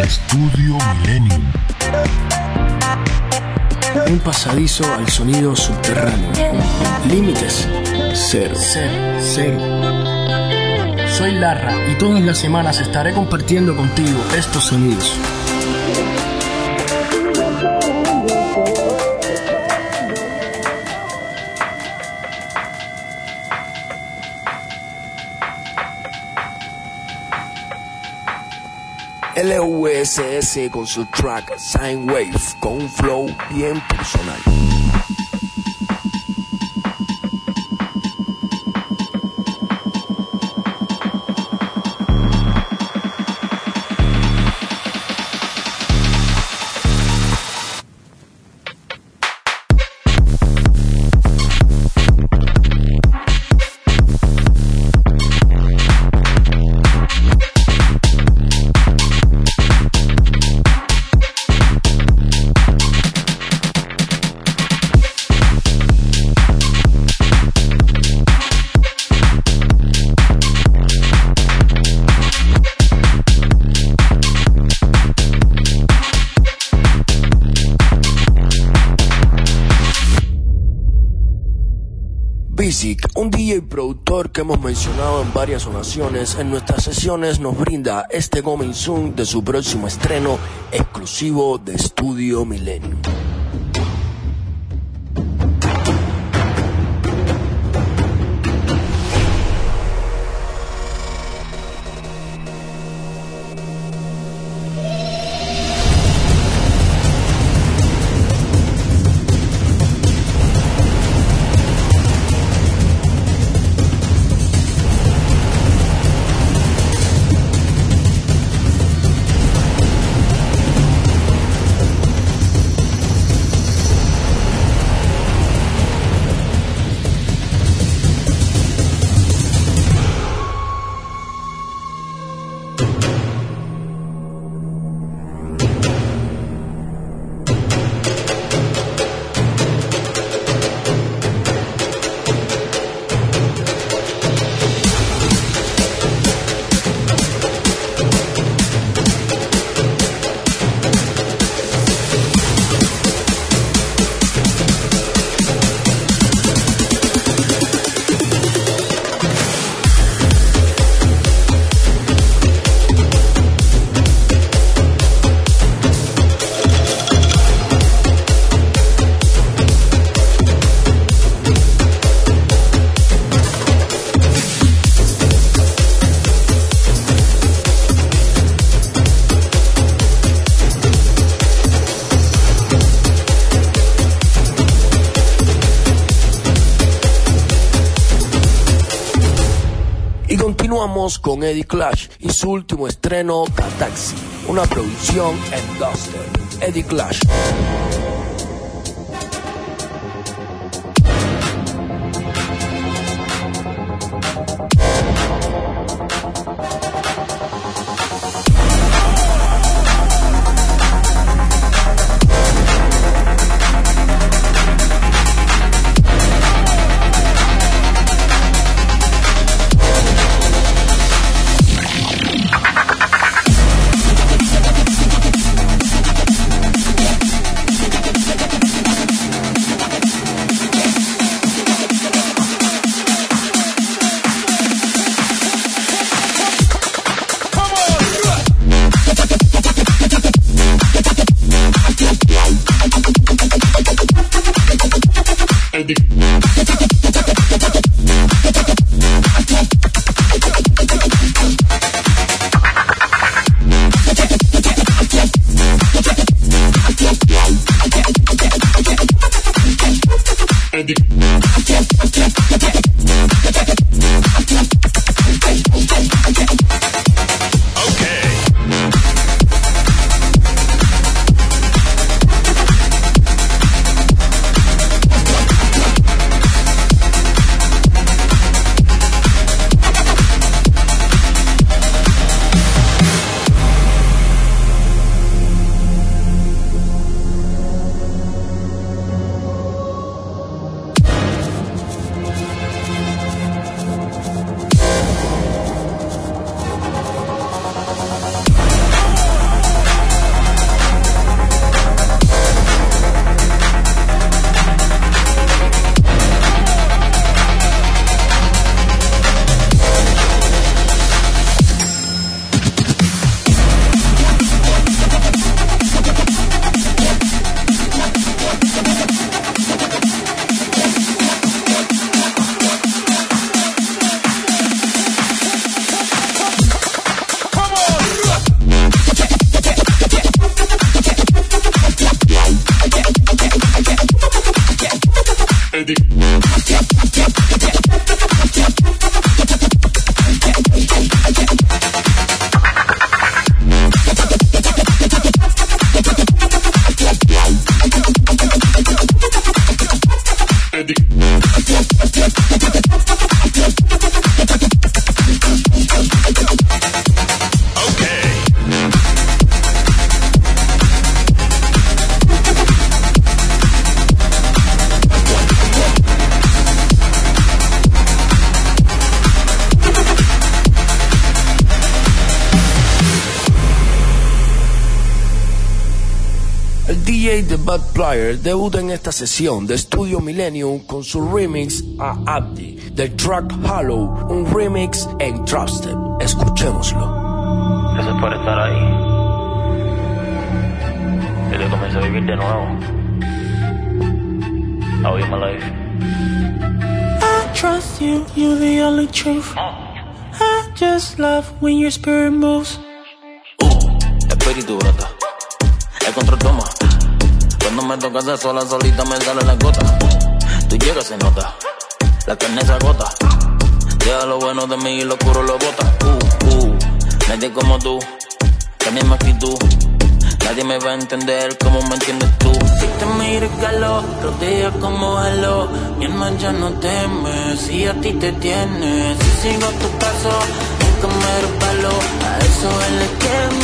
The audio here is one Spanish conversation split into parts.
Estudio Millennium. Un pasadizo al sonido subterráneo. Límites cero. Cero. Cero. Soy Larra y todas las semanas estaré compartiendo contigo estos sonidos. LUSS con su track Sine Wave con un flow bien personal. En varias ocasiones en nuestras sesiones, nos brinda este coming soon de su próximo estreno exclusivo de Estudio Millennium. Con Eddie Clash y su último estreno, Taxi, una producción en Duster. Eddie Clash. Player debuta en esta sesión de Studio Millennium con su remix a Abdi del track Hollow, un remix en Trusted. Escuchémoslo. Eso es para estar ahí. Y de comenzar a vivir de nuevo. How is my life? I trust you, you're the only truth. I just love when your spirit moves. Uh, espíritu brota. El control toma. Cuando me tocas sola, solita me sale la gota. Tú llegas, se nota. La carne se agota. Deja lo bueno de mí y lo oscuro lo bota. Uh, uh. Nadie como tú. La misma actitud. Nadie me va a entender como me entiendes tú. Si te miro calor, rodea como halo. Mi alma ya no teme, si a ti te tiene. Si sigo tu paso, nunca me resbalo. A eso le teme, a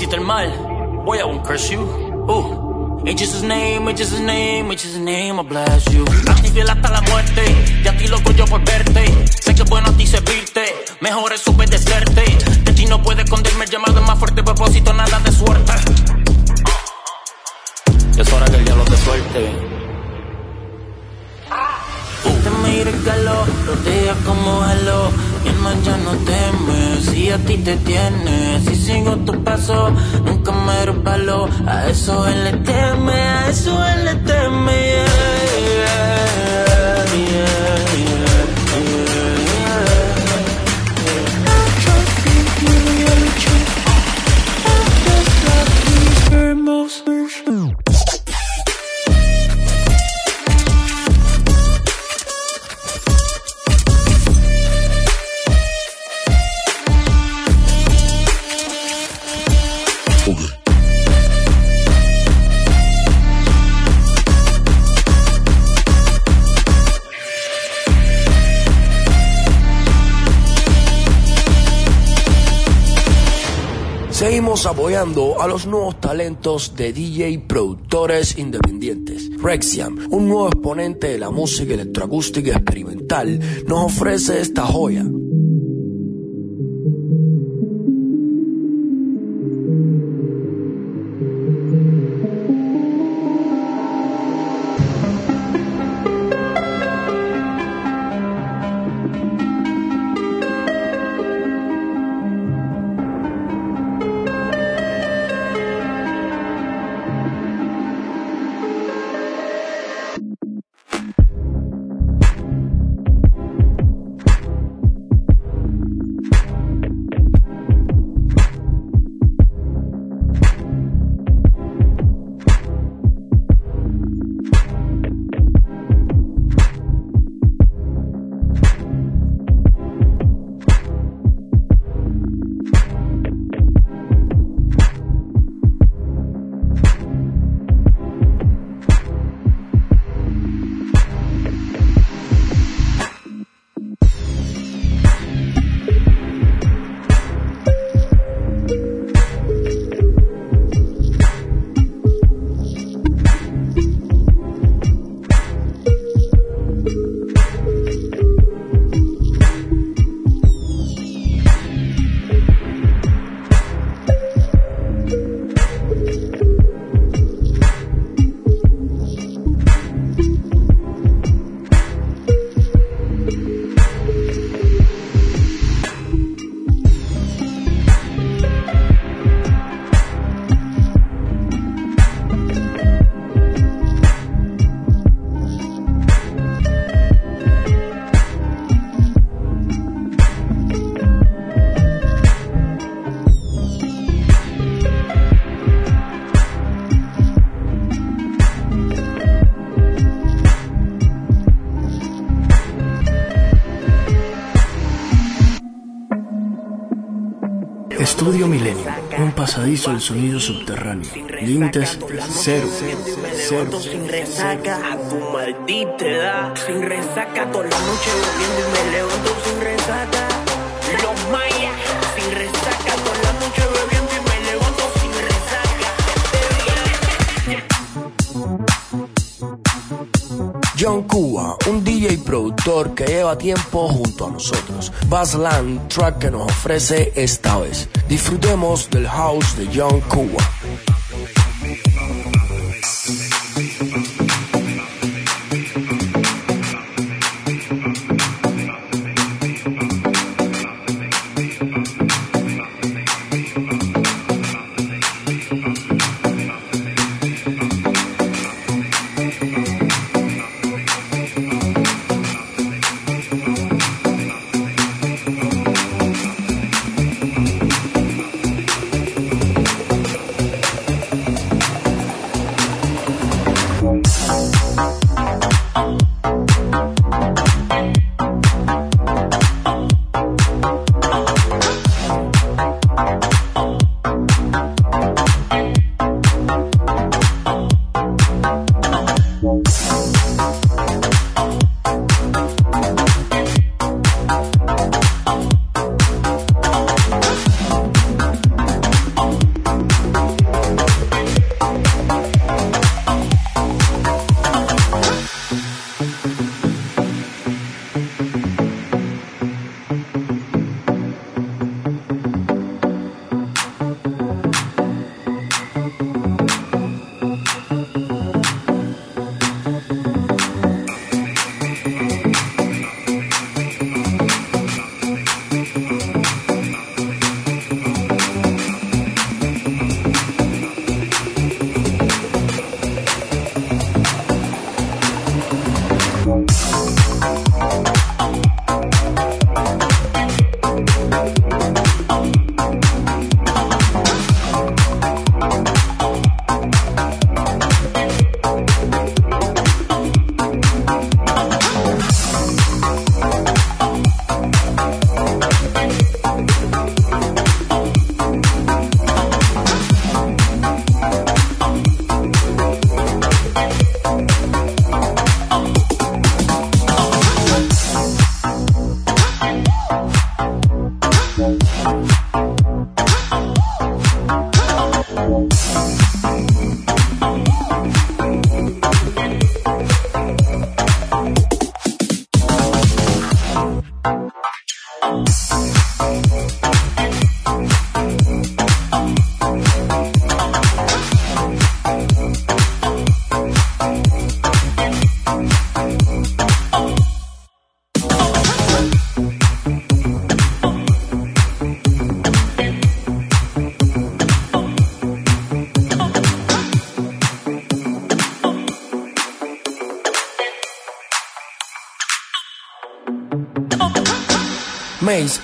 visita el mal. Boy, I won't curse you. Ain't just his name, just his name, just his name, I'll blast you. A ti fiel hasta la muerte. Y a ti loco yo por verte. Sé que es bueno a ti servirte. Mejor es obedecerte. De ti no puede esconderme el llamado es más fuerte. Propósito, nada de suerte. Es hora que el diablo te suelte. Te mira el calor, rodea como halo. Mi alma ya no teme, si a ti te tiene. Si sigo tu paso, nunca me resbalo. A eso él le teme, a eso él le teme. Apoyando a los nuevos talentos de DJ productores independientes. Rexiam, un nuevo exponente de la música electroacústica experimental, nos ofrece esta joya. Pasadizo del sonido subterráneo. Límites cero, cero. Sin resaca, a tu maldita edad. Sin resaca, toda la noche bebiendo y me levanto sin resaca. Los mayas, sin resaca, John Cuba, un DJ productor que lleva tiempo junto a nosotros. Bassland, track que nos ofrece esta vez. Disfrutemos del house de John Cuba.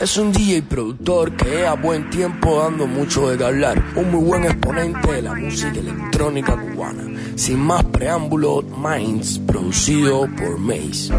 Es un DJ productor que lleva buen tiempo dando mucho de hablar, un muy buen exponente de la música electrónica cubana. Sin más preámbulo, Minds, producido por Mace.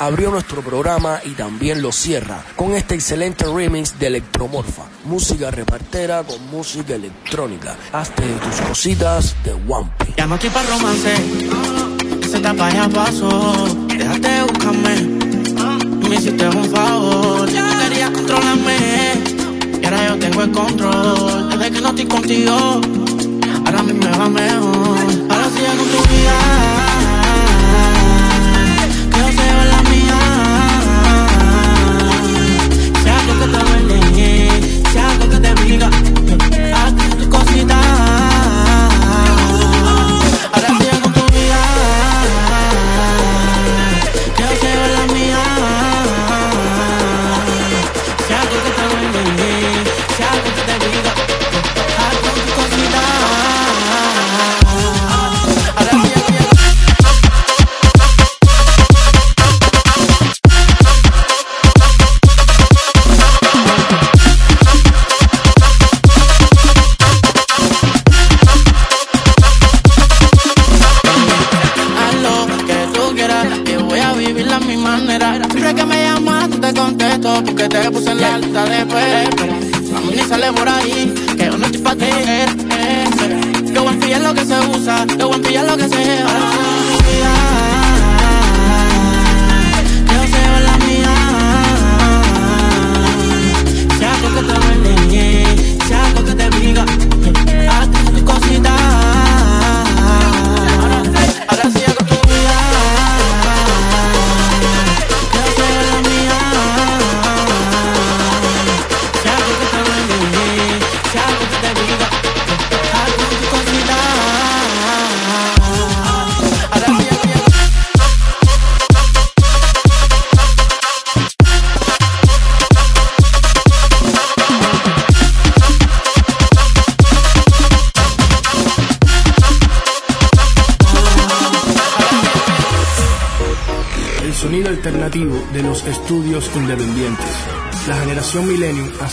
Abrió nuestro programa y también lo cierra con este excelente remix de Electromorfa, música repartera con música electrónica. Hazte tus cositas de One Piece. Ya no estoy para romance, se tapa ya paso, déjate buscarme, me hiciste un favor, ya quería controlarme, y ahora yo tengo el control, desde que no estoy contigo, ahora a mí me va mejor, ahora sigue con tu vida.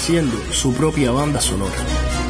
haciendo su propia banda sonora.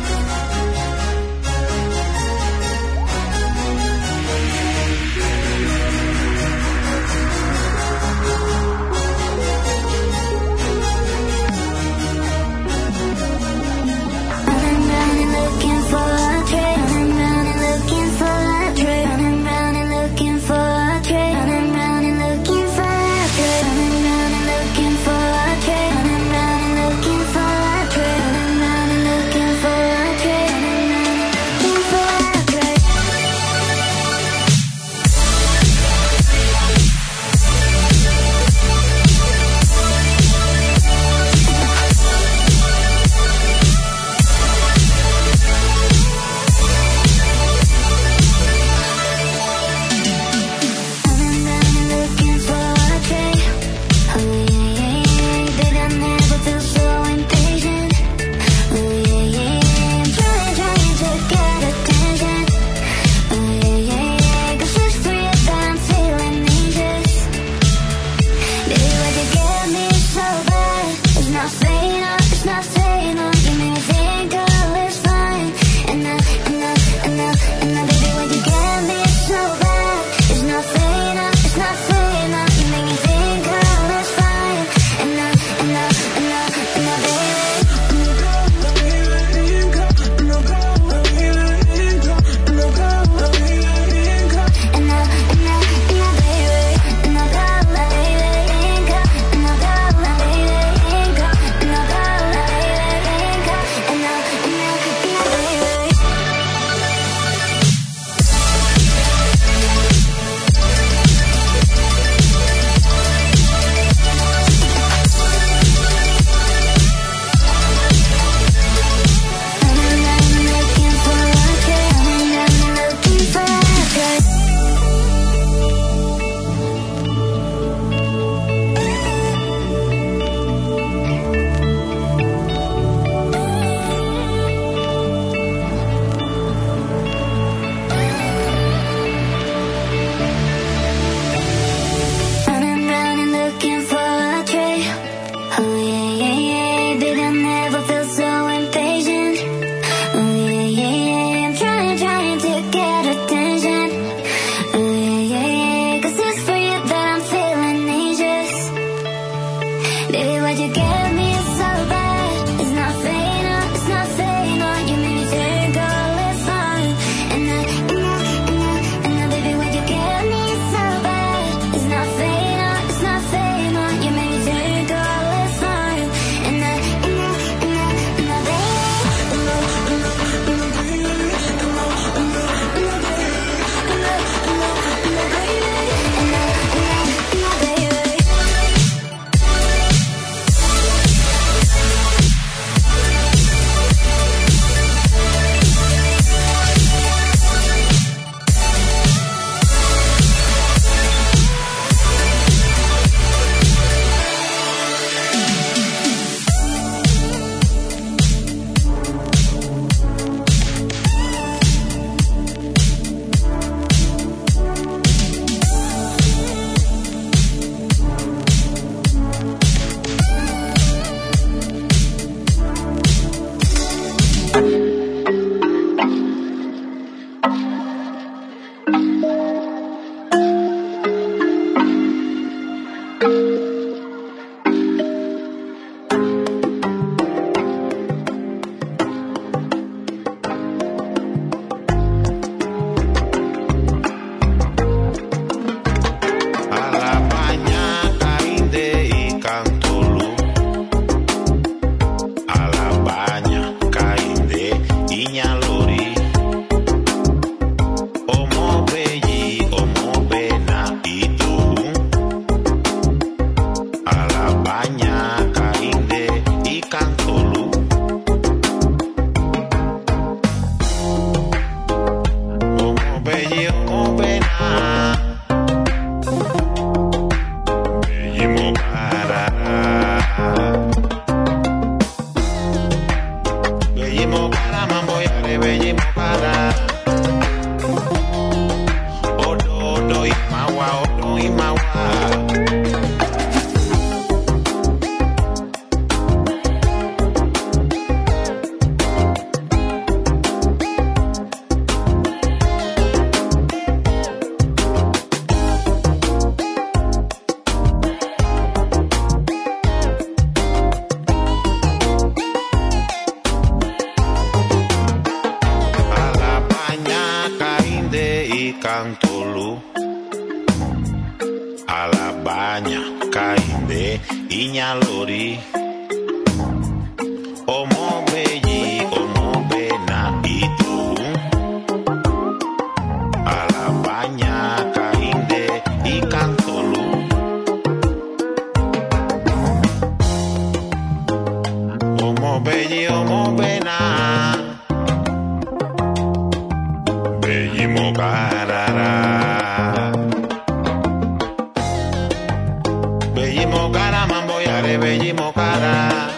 Belli mokara, mambo yare, belli mokara.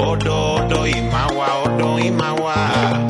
Odo, odo, imawa, odo, imawa.